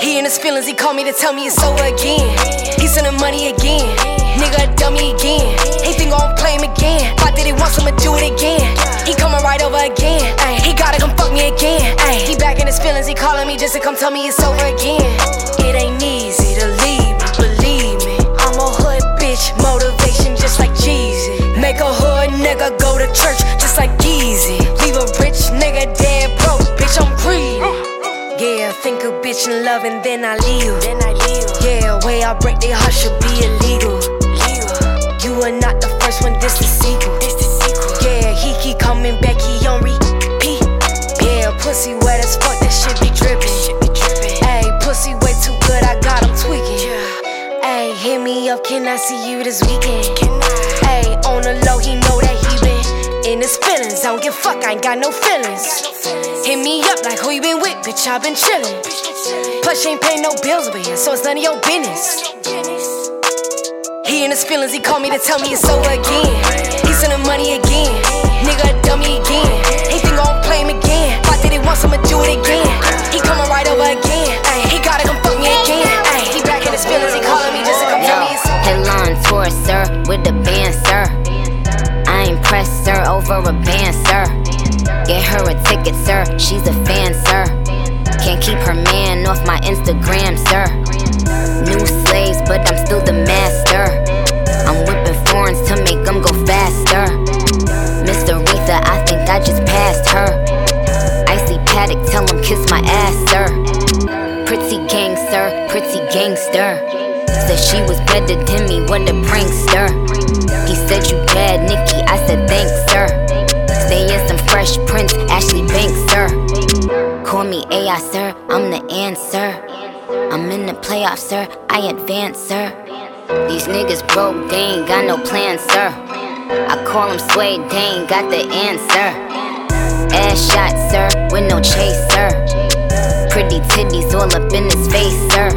He in his feelings, he called me to tell me it's over again. He sending money again. Nigga, a dummy again. He think gon' play him again. That he wants him to do it again. He coming right over again. He gotta come fuck me again. He back in his feelings, he calling me just to come tell me it's over again. It ain't easy to leave believe me. I'm a hood bitch, motivation just like Jeezy. Make a hood nigga go to church just like Yeezy. Leave a rich nigga dead bitch in love and then I leave. Then I leave. Yeah, way I break their heart should be illegal. You are not the first one, this the sequel. This the sequel. Yeah, he keep coming back, he on repeat. Yeah, pussy wet as fuck, that shit be dripping. Ayy, pussy way too good, I got him tweaking. Ayy, hit me up, can I see you this weekend? Ayy, on the low, he know that he been in his feelings. I don't give fuck, I ain't got no feelings. Hit me up like who you been with, bitch, I been chillin'. Plus, you ain't paying no bills over here, so it's none of your business. He in his feelings, he called me to tell me it's over again. He sending money again. Nigga, a dummy again. He think gon' play him again. Thought that he wants him to do it again. He coming right over again. Ay, he gotta come fuck me again. Ay, he back in his feelings, he calling me just to come tell me it's Headline tour, sir, with the band, sir. I ain't pressed, sir, over a band, sir. Get her a ticket, sir. She's a fan, sir. Can't keep her man off my Instagram, sir. New slaves, but I'm still the master. I'm whipping foreigns to make them go faster. Miss Aretha, I think I just passed her. Icy paddock, tell him kiss my ass, sir. Pretty gangster, pretty gangster. Said she was better than me, what a prankster. He said you bad, Nikki. I said thanks, sir. Stay in some fresh prints, Ashley Banks, sir. Call me AI, sir. I'm the answer. I'm in the playoffs, sir. I advance, sir. These niggas broke, they ain't got no plan, sir. I call them sway, they ain't got the answer. Ass shot, sir, with no chaser. Pretty titties all up in his face, sir.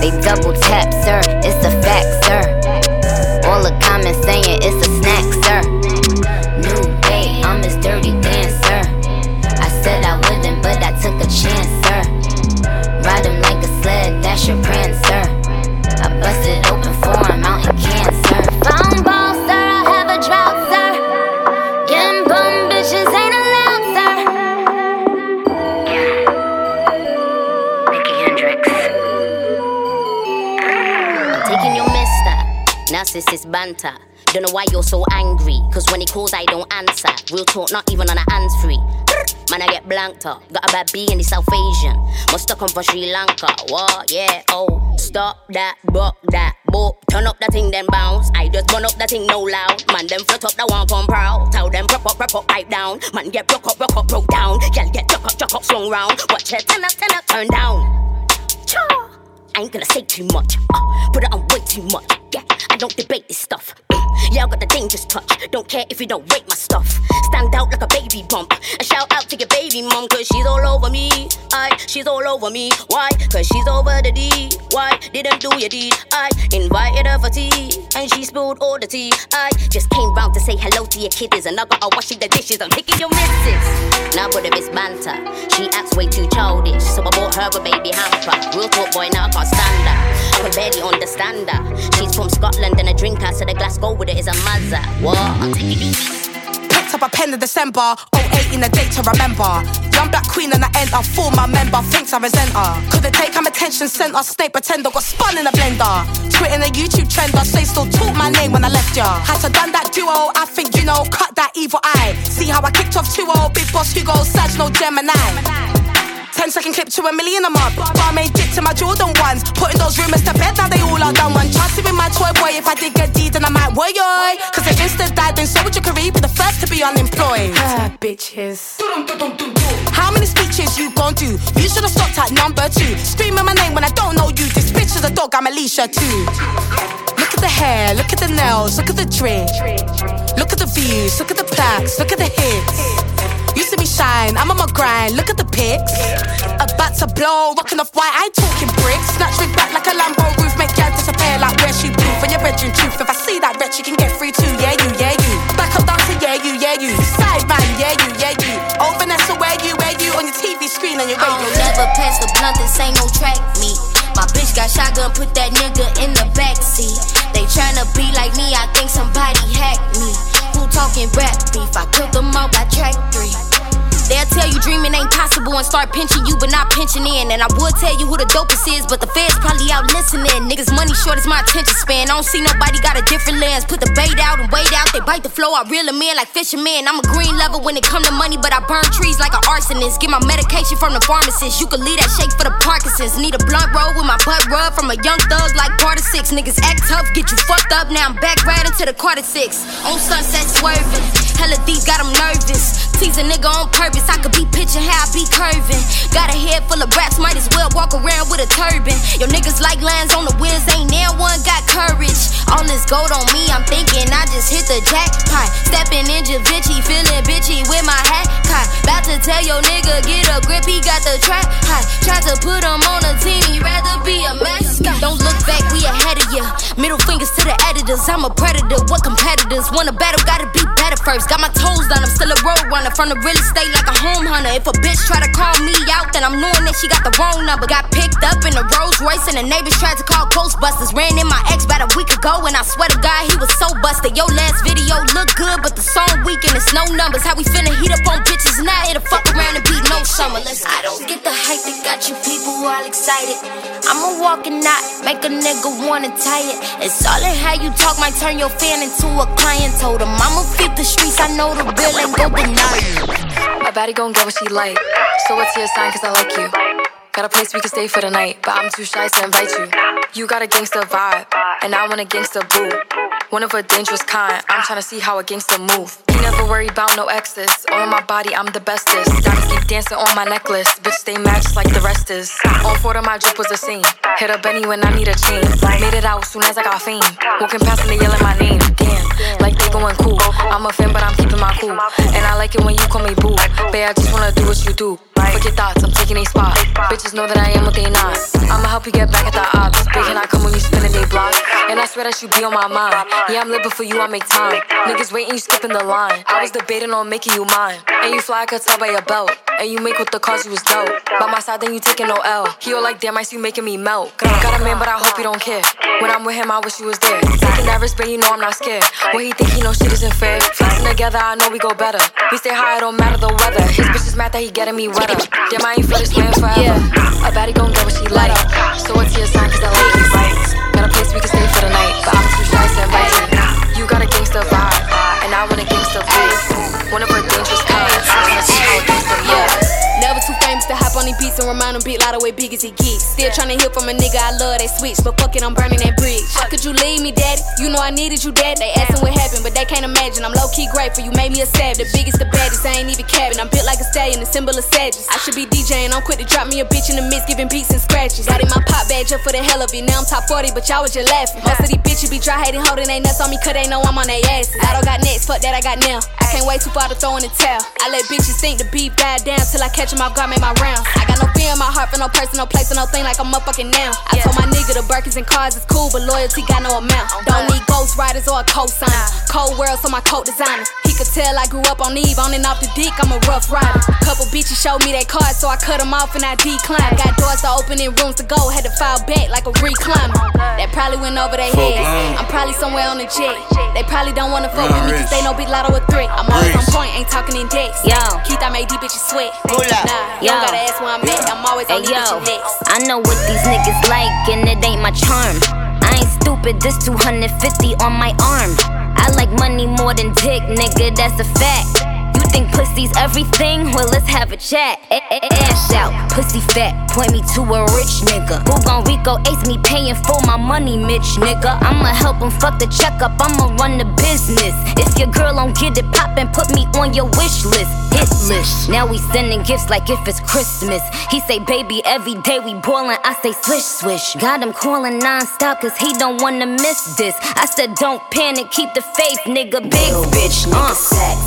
They double tap, sir. It's a fact, sir. All the comments saying it's a snack, sir. A chance, sir. Ride him like a sled, that's your prancer. I busted open for him out in cancer. Found balls, sir. I have a drought, sir. Getting bum bitches ain't allowed, sir. Nicky Hendrix. Taking your mister. Narcissist banter. Don't know why you're so angry. Cause when he calls, I don't answer. Real talk, not even on a hands free. Man, I get blanked up. Got a bad B in the South Asian. Must have come from Sri Lanka. What? Yeah, oh. Stop that, buck that, boop. Turn up that thing, then bounce. I just burn up that thing, no loud. Man, them flat up that one from proud. Tell them prop up, prop up, pipe down. Man, get broke up, broke up, broke down. Girl, get chuck up, chuck up, swung round. Watch it, turn up, turn up, turn down. Cha. I ain't gonna say too much. Uh, put it on way too much. I don't debate this stuff. I got the dangerous touch. Don't care if you don't rate my stuff. Stand out like a baby bump. And shout out to your mom, cause she's all over me. I, she's all over me. Why? Cause she's over the D. Why? Didn't do your deed. I invited her for tea. And she spilled all the tea. I just came round to say hello to your kiddies. And I got her washing the dishes. I'm taking your missus. Now, but it's banter. She acts way too childish. So I bought her a baby hamper. Real talk, boy, now I can't stand her. I can barely understand her. She's from Scotland and a drinker, so the glass go with it is a mazza. What? I'm taking. Up a pen in December, 08 in the date to remember. Young black queen and I enter, former member, thinks I resent her. Couldn't take I'm attention center, snake pretender, got spun in a blender. Twitting a YouTube trender, say still talk my name when I left ya. Had to done that duo, I think you know, cut that evil eye. See how I kicked off 2 old big boss Hugo, Saj, no Gemini. 10 second clip to a million a month. Barmaid dick to my Jordan ones. Putting those rumors to bed, now they all are done. One chance to be my toy boy. If I did get deed, then I might woy yoy. Cause if instead died, then so would your career unemployed. Ah, bitches. How many speeches you gon' do? You should've stopped at number two. Screaming my name when I don't know you. This bitch is a dog, I'm Alicia too. Look at the hair, look at the nails, look at the drip. Look at the views, look at the plaques, look at the hits. You see me shine, I'm on my grind, look at the pics. About to blow, rocking off white, I ain't talking bricks. Snatch rig back like a Lambo roof, make y'all disappear like where she proof. In your bedroom truth, if I see that wretch, you can get free too. Yeah, you, yeah, you. Back up dancing, yeah, you, yeah, you. Side man, yeah, you, yeah, you. Over Vanessa, where you, where you. On your TV screen and your radio. I'll never pass the blunt, this ain't no track meet. My bitch got shotgun, put that nigga in the backseat. They tryna be like me, I think somebody hacked me. Who talking rap beef? I killed them all by track three. They'll tell you dreaming ain't possible and start pinching you, but not pinching in. And I would tell you who the dopest is, but the feds probably out listening. Niggas money short is my attention span. I don't see nobody got a different lens. Put the bait out and wait out. They bite the flow, I reel them in like fishermen. I'm a green lover when it come to money, but I burn trees like an arsonist. Get my medication from the pharmacist. You can leave that shake for the Parkinson's. Need a blunt roll with my butt rub from a young thug like Carter Six. Niggas act tough, get you fucked up. Now I'm back right into the Carter Six. On sunset swerving. Hella deep, got them nervous. Tease a nigga on purpose. I could be pitching how I be curving. Got a head full of raps, might as well walk around with a turban. Your niggas like lines on the wheels, ain't now one got courage. All this gold on me, I'm thinking I just hit the jackpot. Stepping in Javinci, feeling bitchy with my hat caught. About to tell your nigga, get a grip, he got the trap hot. Tried to put him on a team, he rather be a mascot. Don't look back, we ahead of ya. Middle fingers to the editors, I'm a predator. What competitors wanna battle, gotta be first. Got my toes done, I'm still a road runner from the real estate like a home hunter. If a bitch try to call me out, then I'm knowing that she got the wrong number. Got picked up in a Rolls Royce and the neighbors tried to call Ghostbusters. Ran in my ex about a week ago and I swear to God he was so busted. Yo, last video looked good, but the song weak and it's no numbers. How we finna heat up on bitches now? It'll fuck around and be no summer. Let's I don't get the hype that got you people all excited. I'm a walking knot, make a nigga wanna tie it. It's all in how you talk, might turn your fan into a client. Told him I'ma feed the streets, I know the real ain't go deny My baddie gon' get what she like. So what's your sign? Cause I like you. Got a place we can stay for the night, but I'm too shy to invite you. You got a gangster vibe, and I want a gangster boo. One of a dangerous kind. I'm trying to see how a gangster move. He never worry about no exes. All on my body, I'm the bestest. Diamonds keep dancing on my necklace. Bitch, stay matched like the rest is. On four of my drip was the same. Hit up Benny when I need a chain. Made it out soon as I got fame. Walking past and they yelling my name. Damn, like they going cool. I'm a fan, but I'm keeping my cool. And I like it when you call me boo. Babe, I just wanna do what you do. Fuck your thoughts, I'm taking a spot. Bitches know that I am what they not. I'ma help you get back at the ops. Big can I come when you spinning they block? And I swear that you be on my mind. Yeah, I'm living for you, I make time. Niggas waiting, you skipping the line. I was debating on making you mine. And you fly, I could tell by your belt. And you make with the cause you was dope. By my side, then you taking no L. He all like, damn, I see you making me melt. Got a man, but I hope you don't care. When I'm with him, I wish you was there. Taking that risk, but you know I'm not scared. When he think he know shit isn't fair. Flexing together, I know we go better. We stay high, it don't matter the weather. His bitch is mad that he getting me wetter. Damn, I ain't feel this man forever. Yeah. A baddie gon' get what she like. So what's your sign? Cause I like you. Got a place we can stay for the night, but I'm too shy to invite you. Got a gangster vibe, and I want a gangster boo. One of a dangerous kind. These beats and remind them big lot of way big as he gets. Still tryna hear from a nigga, I love that switch, but fuck it, I'm burning that bridge. How could you leave me, daddy? You know I needed you, dad. They asking what happened, but they can't imagine. I'm low key grateful, you made me a stab. The biggest, the baddest, I ain't even capping. I'm built like a stallion, the symbol of sadness. I should be DJing, I'm quick to drop me a bitch in the mix, giving beats and scratches. Got in my pop bag just for the hell of it. Now I'm top 40, but y'all was just laughing. Most of these bitches be dry hating, holding they nuts on me, cause they know I'm on their ass. I don't got next, fuck that, I got now. I can't wait too far to throw in the towel. I let bitches think the beef died down till I catch them off guard, make my rounds. I got no fear in my heart for no person, no place, or no thing like I'm a motherfucking now. I told my nigga the Birkins and cars is cool, but loyalty got no amount. Don't need ghost riders or a cosigner. Cold world, so my coat designer. He could tell I grew up on Eve, on and off the dick, I'm a Ruff Ryder. Couple bitches showed me that card, so I cut them off and I declined. Got doors to open and rooms to go, had to file back like a recliner. That probably went over their head. I'm probably somewhere on the jet. They probably don't wanna fuck with me cause they know Big Latto a threat. I'm always on point, ain't talking in decks. Yo. Keith, I made these bitches sweat. Pull up. Nah, you Yo. don't gotta ask where I'm at. I'm always on Hey yo, next. I know what these niggas like, and it ain't my charm. I ain't stupid, this 250 on my arm. I like money more than dick, nigga, that's a fact. Think pussy's everything? Well, let's have a chat. A- a- out, pussy fat, point me to a rich nigga. Who gon' Rico ace me paying for my money, Mitch nigga? I'ma help him fuck the checkup, I'ma run the business. If your girl don't get it poppin', put me on your wish list. Hit list. Now we sending gifts like if it's Christmas. He say, baby, every day we boilin'. I say, swish, swish. Got him calling non-stop cause he don't wanna miss this. I said, don't panic, keep the faith, nigga. Big bitch, uh.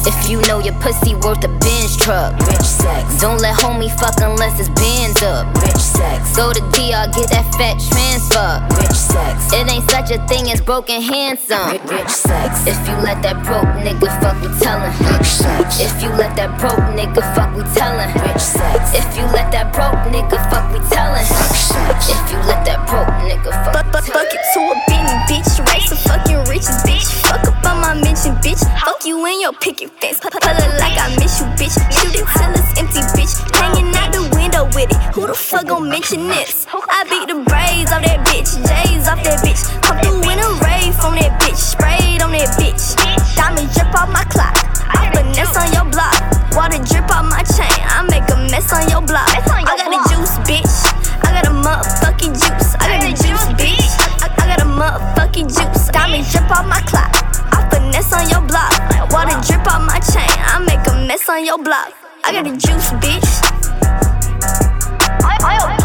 If you know your pussy worth a Benz truck. Rich sex. Don't let homie fuck unless it's bands up. Rich sex. Go to DR, get that fat transfer. Rich sex. It ain't such a thing as broken handsome. Rich sex. If you let that broke nigga fuck, we tellin'. Rich sex. If you let that broke nigga fuck, we tellin'. Rich sex. If you let that broke nigga fuck, we tellin'. Rich sex. If you let that broke nigga fuck, but but fuck it to a beanie, bitch. Race a fucking riches, bitch. Fuck up on my mention, bitch. Fuck you in your picket fence. Pull it like I miss you, bitch. Shoot it till it's empty, bitch. Hanging out the window with it. Who the fuck gon' mention this? I beat the braids off that bitch, J's off that bitch. Come through in a rave from that bitch, sprayed on that bitch. Diamond drip off my clock. I finesse on your block. Water drip off my chain. I make a mess on your block. I got the juice, bitch. I got a motherfucking juice. I got the juice, bitch. I, I got a motherfucking juice. Diamond drip off my clock. I finesse on your block. Water drip on your block. I got the juice, bitch. I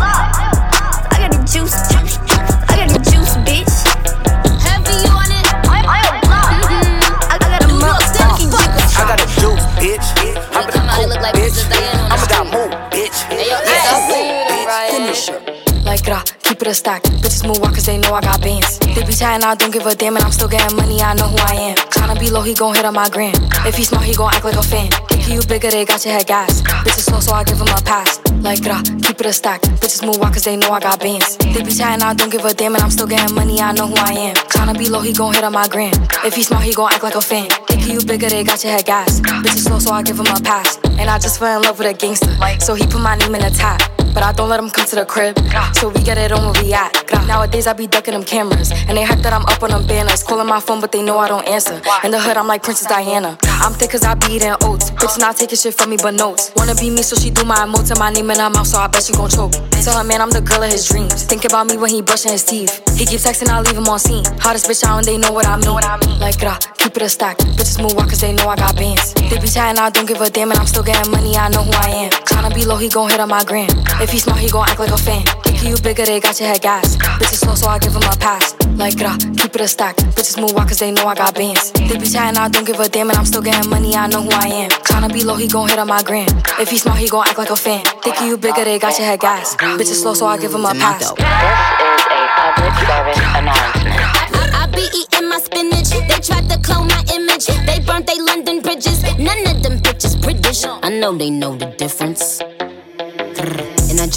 Like gra, keep it a stack. Bitches move walk cause they know I got bands. They be chatting, I don't give a damn, and I'm still getting money, I know who I am. Tryna be low, he gon' hit on my gram. If he smart, he gon' act like a fan. Think you bigger, they got your head gas. Bitches slow, so I give him a pass. Like gra, keep it a stack. Bitches move walk cause they know I got bands. They be chatting, I don't give a damn, and I'm still getting money, I know who I am. Tryna be low, he gon' hit on my gram. If he smart, he gon' act like a fan. Think you bigger, they got your head gas. Bitches slow, so I give him a pass. And I just fell in love with a gangster. So he put my name in the top. But I don't let them come to the crib. So we get it on where we at. Nowadays I be ducking them cameras. And they hype that I'm up on them banners. Calling my phone, but they know I don't answer. In the hood, I'm like Princess Diana. I'm thick cause I be eating oats. Bitch not taking shit from me but notes. Wanna be me, so she do my emotes and my name in her mouth, so I bet she gon' choke. Tell her man I'm the girl of his dreams. Think about me when he brushing his teeth. He keep texting, I leave him on seen. Hottest bitch out and they know what I mean. Like, gra, keep it a stack. Bitches move walk cause they know I got bands. They be chatting, I don't give a damn, and I'm still getting money, I know who I am. Tryna be low, he gon' hit on my gram. If he smart, he gon' act like a fan. Think you bigger, they got your head gas. Bitches slow, so I give him a pass. Like, gra, keep it a stack. Bitches move walk cause they know I got bands. They be chatting, I don't give a damn, and I'm still getting money, I know who I am. Tryna be low, he gon' hit on my gram. If he smart, he gon' act like a fan. Think you bigger, they got your head gas. Bitches slow, so I give him a pass. This is a public service announcement. I, I be eating my spinach. They tried to clone my image. They burnt they London bridges. None of them bitches British. I know they know the difference.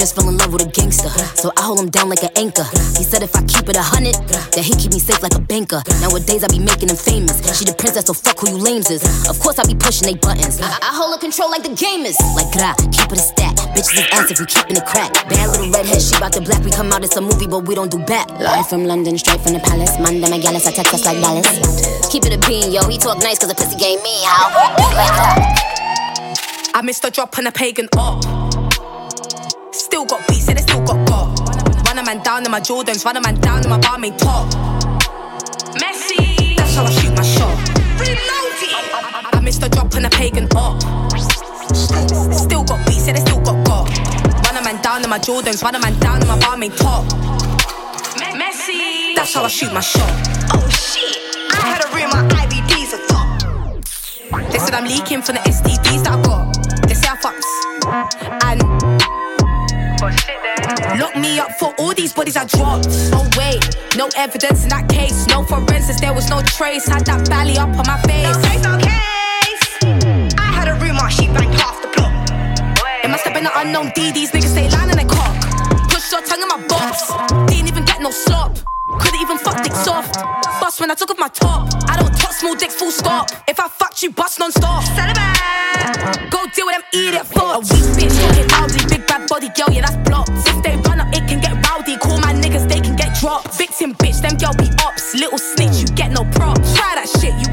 Just fell in love with a gangster. So I hold him down like an anchor. He said if I keep it a hundred, that he keep me safe like a banker. Nowadays I be making him famous. She the princess, so fuck who you lames is. Of course I be pushing they buttons. I, I hold a control like the gamers. Like gra, keep it a stack. Bitches is ass if we keeping it crack. Bad little redhead, she bout to black. We come out, it's a movie, but we don't do back. Live from London, straight from the palace. Monday, my gallus, I text us like Dallas. Keep it a bean, yo. He talk nice cause the pussy game me how. I missed a drop on a pagan up. Still got beats and it still got got. Run a man down in my Jordans, run a man down in my barmaid top. Messi, that's how I shoot my shot. I, I missed a drop on a pagan up. Still got beats and it still got got. Run a man down in my Jordans, run a man down in my barmaid top. Messi, that's how I shoot my shot. Oh shit, I had a room, my IVDs are top. They said I'm leaking from the STDs that I got. They say I fucks. Lock me up for all these bodies I dropped. Oh wait, no evidence in that case. No forensics, there was no trace. Had that belly up on my face. No case, no case. I had a rumor, she banged half the block. It must have been an unknown D. These niggas stay lying in their cock. Push your tongue in my box. Didn't even get no slop. Couldn't even fuck dick soft. Bust when I took off my top. I don't touch small dicks, full stop. If I fucked you, bust non stop. Go deal with them idiot fucks. A weak bitch, get rowdy. Big bad body girl, yeah, that's blocked. If they run up, it can get rowdy. Call my niggas, they can get dropped. Victim bitch, them girl be ops. Little snitch, you get no props. Try that shit, you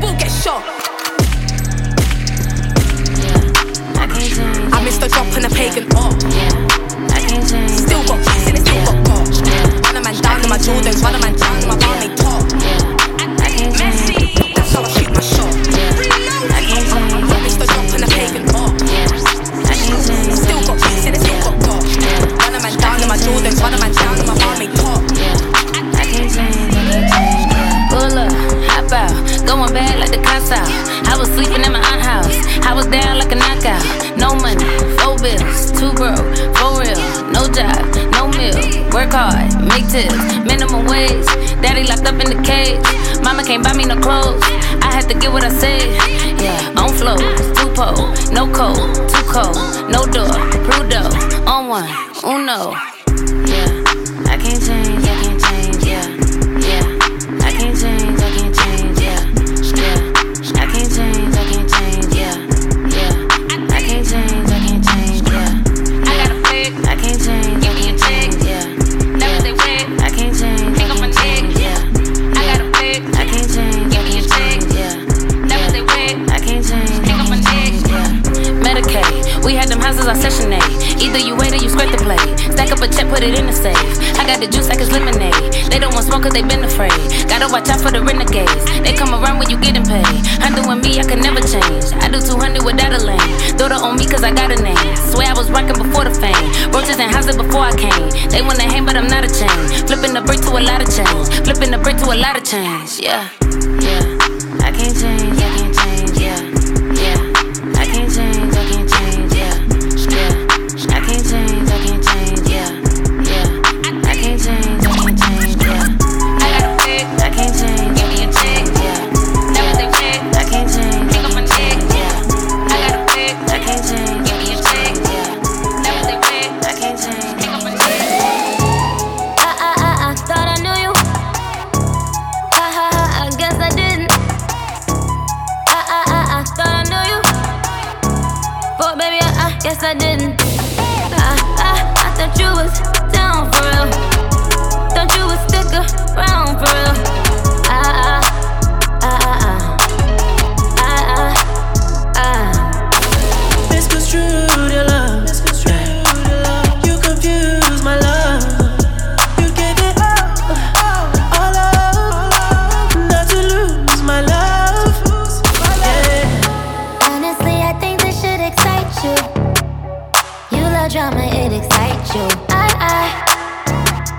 you. I,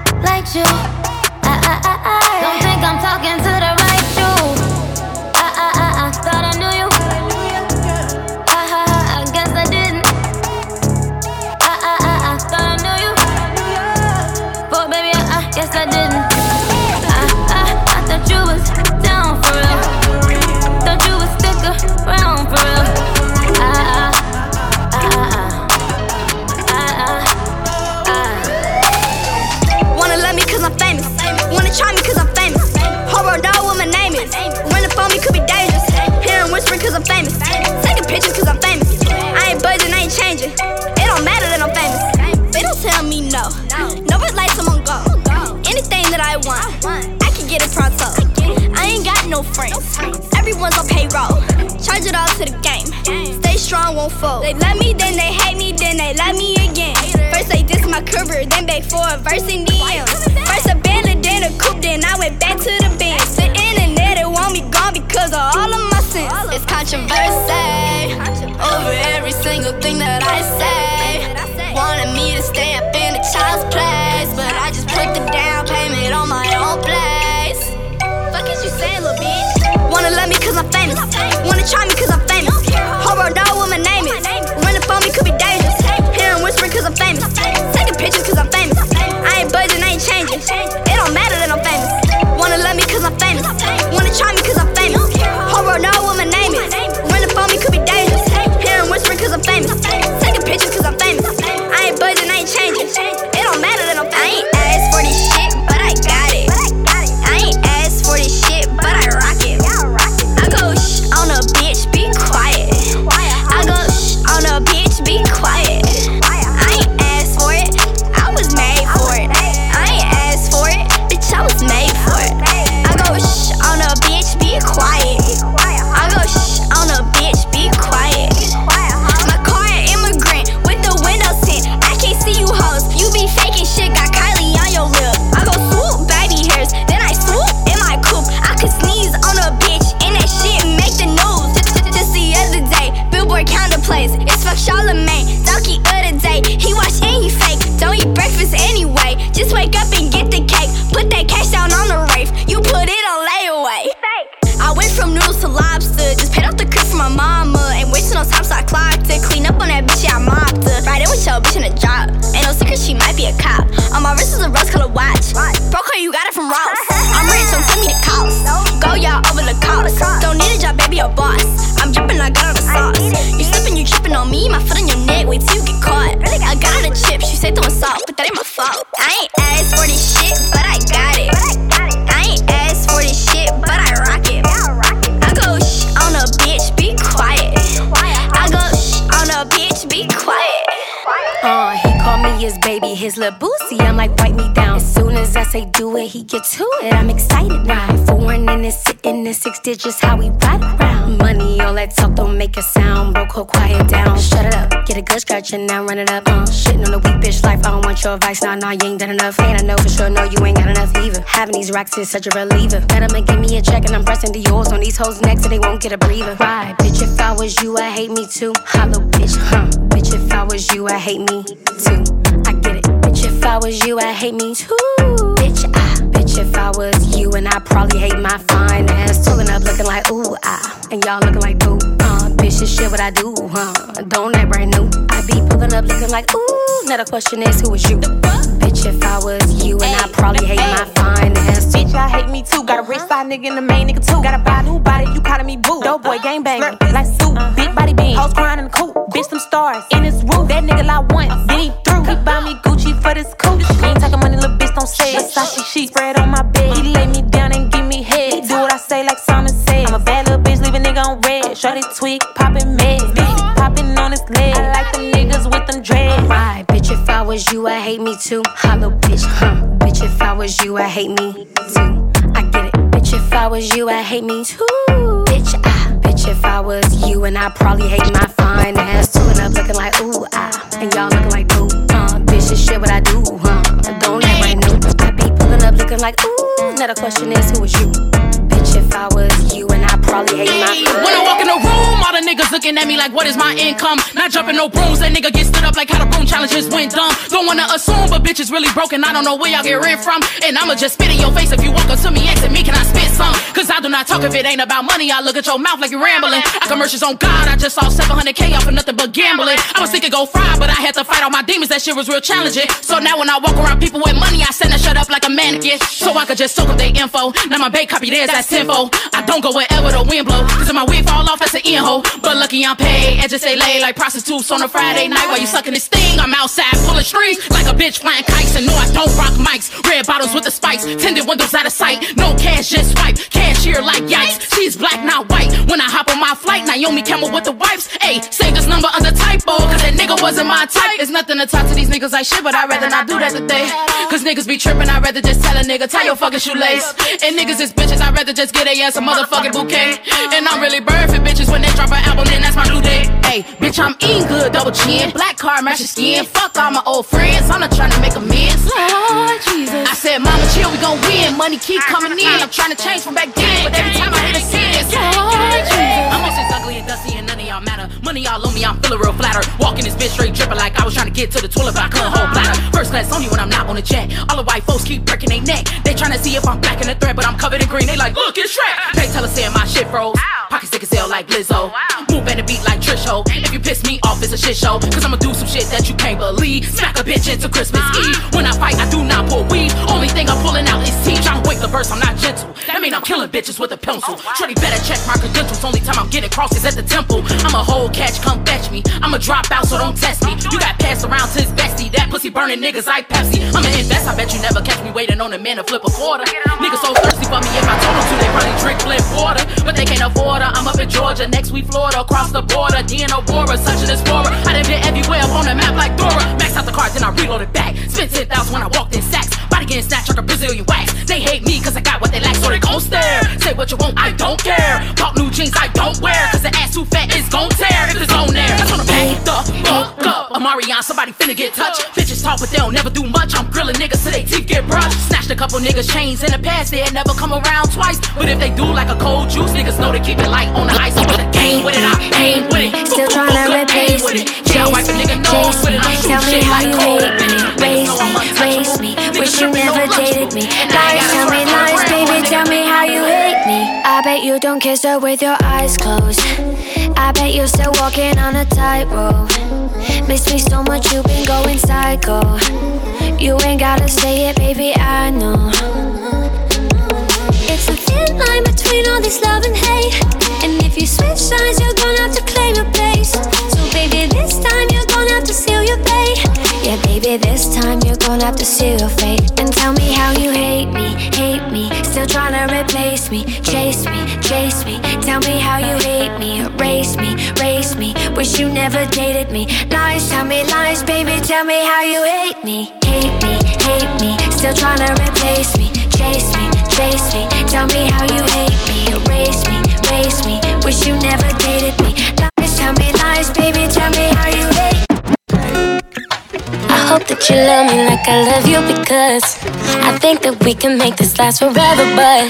I like you. friends. Everyone's on payroll. Charge it all to the game. Stay strong, won't fold. They love me, then they hate me, then they love me again. First they diss my cover, then back for a verse in the DM. First a bandit, then a coupe, then I went back to the bench. The internet, it want me gone because of all of my sins. It's controversy over every single thing that I say. Wanted me to stay up in the child's place, but I just put it down. I'm. Wanna try me cause I'm famous. Get to it. I'm excited now. Foreign in his sitting in six digits, how we ride around. Money, all that talk don't make a sound. Bro, go quiet down. Shut it up, get a good scratch and now run it up. Uh, shitting on a weak bitch life. I don't want your advice. Nah, nah, you ain't done enough. And I know for sure, no, you ain't got enough either. Having these racks is such a reliever. Bet I'ma give me a check and I'm pressing the yours on these hoes next so they won't get a breather. Right, bitch, if I was you, I hate me too. Hollow bitch, huh? Bitch, if I was you, I hate me too. I get it. Bitch, if I was you, I hate me too. Bitch, if I was you, and I probably hate my fine ass. Pulling up looking like ooh, ah. And y'all looking like boo. Bitch, this shit what I do, huh? Don't act brand new. I be pulling up looking like ooh. Now the question is, who is you? Bitch, if I was you, and I probably hate my fine ass. Bitch, I hate me too. Got a rich uh-huh. side nigga and the main nigga too. Got a buy new body, you calling me boo. Dope boy, gang bang, like soup. Uh-huh. Big body bean, hoes crying in the coop. Bitch, them stars in his roof. That nigga lie once, uh-huh. then he threw. He buy me Gucci for this coupe. He ain't talking money, little bitch, don't say it. Versace sheet spread on my bed. He lay me down and give me head. He do what I say, like Simon. I'm a bad little bitch, leave a nigga on red. Shorty tweak, poppin' meds. Busy poppin' on his leg. I like them niggas with them dreads. Right, bitch, if I was you, I hate me too. Hollow bitch, huh? Bitch, if I was you, I hate me too. I get it. Bitch, if I was you, I hate me too. Bitch, ah. Bitch, if I was you, and I probably hate my fine ass. Pulling up looking like ooh, ah. And y'all looking like boo. Uh, bitch, this shit what I do, up looking like ooh. Now the question is, who is you? Bitch, if I was you, and I probably hate my When I walk in the room, all the niggas looking at me like, what is my income? Not jumping no brooms, that nigga get stood up like how the broom challenges went dumb. Don't wanna assume, but bitch is really broken. I don't know where y'all get rent from. And I'ma just spit in your face if you walk up to me, asking me, can I spit some? Cause I do not talk if it ain't about money. I look at your mouth like you're rambling. I commercials on God, I just saw 700k off of nothing but gambling. I was thinking go fry, but I had to fight all my demons. That shit was real challenging. So now when I walk around people with money, I send a shut up like a mannequin. So I could just soak up their info. Now my bank copy theirs, that's tempo. I don't go wherever the wind blow. Cause if my wig fall off, that's an in hole. But lucky I'm paid. And just say lay like prostitutes on a Friday night while you sucking this thing. I'm outside pulling strings like a bitch flying kites. And no, I don't rock mics. Red bottles with the spikes. Tinted windows out of sight. No cash, just swipe. Cashier like yikes. She's black, not white. When I hop on my flight, Naomi Campbell with the wipes. Ayy, save this number under typo. Cause that nigga wasn't my type. It's nothing to talk to these niggas like shit, but I'd rather not do that today. Cause niggas be tripping, I'd rather just tell a nigga, tie your fucking shoelace. And niggas is bitches, I'd rather just get a ass a motherfucking bouquet. And I'm really bird for bitches when they drop an album, then that's my new day. Hey, bitch, I'm eating good, double chin. Black car, match your skin. Fuck all my old friends, I'm not trying to make amends. Lord Jesus. I said, Mama, chill, we gon' win. Money keep coming in. I'm trying to change from back then, but every time I hit a sin, Lord Money all on me, I'm feeling real flatter. Walking this bitch straight dripping like I was trying to get to the toilet, but I couldn't hold bladder. First class only when I'm not on the jet. All the white folks keep breaking their neck. They trying to see if I'm black in the thread, but I'm covered in green. They like, look, it's Shrek. They tell us saying my shit froze. Pockets thick as hell like Blizzo. Move at the beat like Trish Ho. If you piss me off, it's a shit show. Cause I'ma do some shit that you can't believe. Smack a bitch into Christmas Eve. When I fight, I do not pull weed. Only thing I'm pulling out is teeth. Trying to wake the verse, I'm not gentle. That mean I'm killing bitches with a pencil. Shorty better check my credentials. Only time I'm getting crossed is at the temple. I'm a whole catch, come fetch me. I'm a drop out, so don't test me. You got passed around to his bestie. That pussy burning niggas like Pepsi. I'ma invest, I bet you never catch me waiting on a man to flip a quarter. Niggas so thirsty for me, if I told them to, they probably drink blend water. But they can't afford I'm up in Georgia, next week Florida, across the border. DNO Bora, such a explorer. I done been everywhere up on the map like Dora. Max out the car, then I reload it back. Spent 10,000 when I walked in sacks. Body getting snatched like a Brazilian wax. They hate me cause I got what they lack, so they gon' stare. Say what you want, I don't care. Pop new jeans, I don't wear. Cause the ass too fat is gon' tear. If it's on Amarion, somebody finna get touched. Bitches talk, but they don't never do much. I'm grilling niggas till they teeth get brushed. Snatched a couple niggas' chains in the past, they had never come around twice. But if they do like a cold juice, niggas know to keep it light on the ice. I'm with the game with it, I aim with it. Still tryna replace me, Yeah, I wipe a nigga nose with it. I'm Tell shit like cold with me, it. I'm me, Wish you never dated me. I Lies, tell me lies, baby, tell me how you hate me. I bet you don't kiss her with your eyes closed. I bet you're still walking on a tightrope. Miss me so much, you've been going psycho. You ain't gotta say it, baby, I know. It's a thin line between all this love and hate. And if you switch sides, you're gonna have to claim your place. So, baby, this time you're gonna have to seal your fate. Yeah, baby, this time gonna have to seal your fate. And tell me how you hate me, hate me. Still trying to replace me, chase me, chase me. Tell me how you hate me, erase me, race me. Wish you never dated me. Lies, tell me lies, baby. Tell me how you hate me, hate me, hate me. Still trying to replace me, chase me, chase me. Tell me how you hate me, erase me, race me. Wish you never dated me. Lies, tell me lies, baby. Tell me how you hope that you love me like I love you because I think that we can make this last forever. But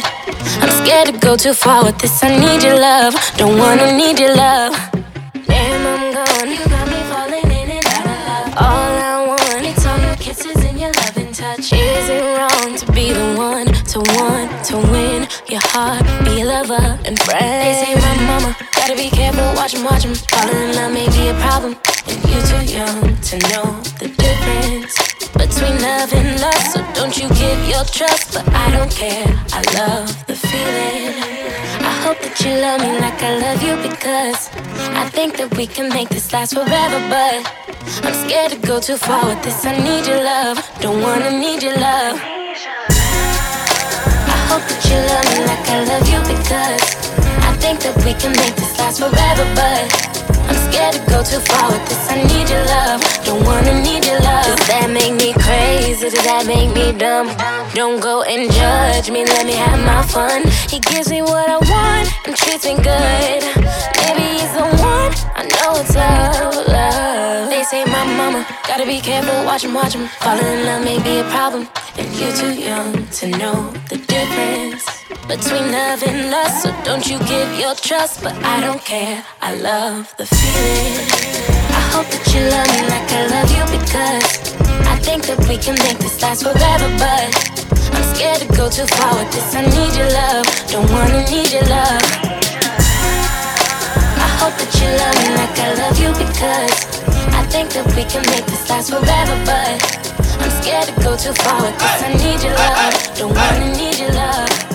I'm scared to go too far with this. I need your love, don't wanna need your love. Damn, I'm gone. You got me falling in and out of love. All I want all your kisses and your loving touch. Is wrong to be the one to want to win your heart, be a lover and friend? They say my mama gotta be careful, watch 'em, watch 'em. Falling in love may be a problem, and you're too young to know the difference between love and lust. So don't you give your trust, but I don't care. I love the feeling. I hope that you love me like I love you because I think that we can make this last forever. But I'm scared to go too far with this. I need your love, don't wanna need your love. I hope that you love me like I love you because think that we can make this last forever. But I'm scared to go too far with this. I need your love, don't wanna need your love. Does that make me crazy? Does that make me dumb? Don't go and judge me, let me have my fun. He gives me what I want and treats me good. Maybe he's the one. I know it's love, love. They say my mama gotta be careful, watch him, watch him. Falling in love may be a problem, and you're too young to know the difference between love and lust. So don't you give your trust, but I don't care. I love the feeling. I hope that you love me like I love you because I think that we can make this last forever. But I'm scared to go too far with this. I need your love, don't wanna need your love. I hope that you love me like I love you because I think that we can make this last forever. But I'm scared to go too far with this. I need your love, don't wanna need your love.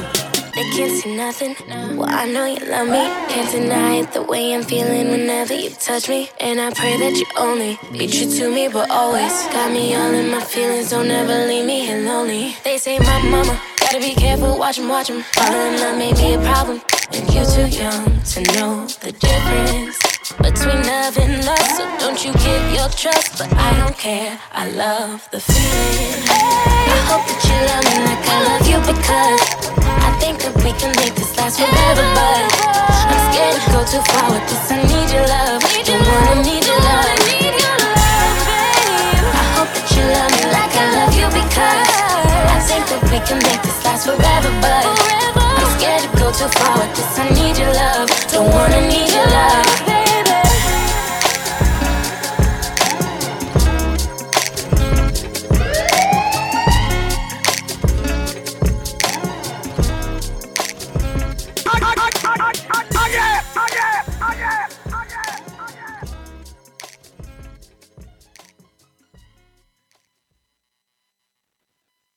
They can't see nothing. Well, I know you love me. Can't deny it the way I'm feeling whenever you touch me. And I pray that you only be true to me, but always got me all in my feelings. Don't ever leave me here lonely. They say my mama gotta be careful, watch 'em, watch 'em. Falling in love may be a problem, and you're too young to know the difference between love and lust. So don't you give your trust, but I don't care. I love the feeling. I hope that you love me like I love you because I think that we can make this last forever. But I'm scared to go too far with this. I need your love, don't wanna need your love. I hope that you love me like I love you because I think that we can make this last forever. But I'm scared to go too far with this. I need your love. don't wanna need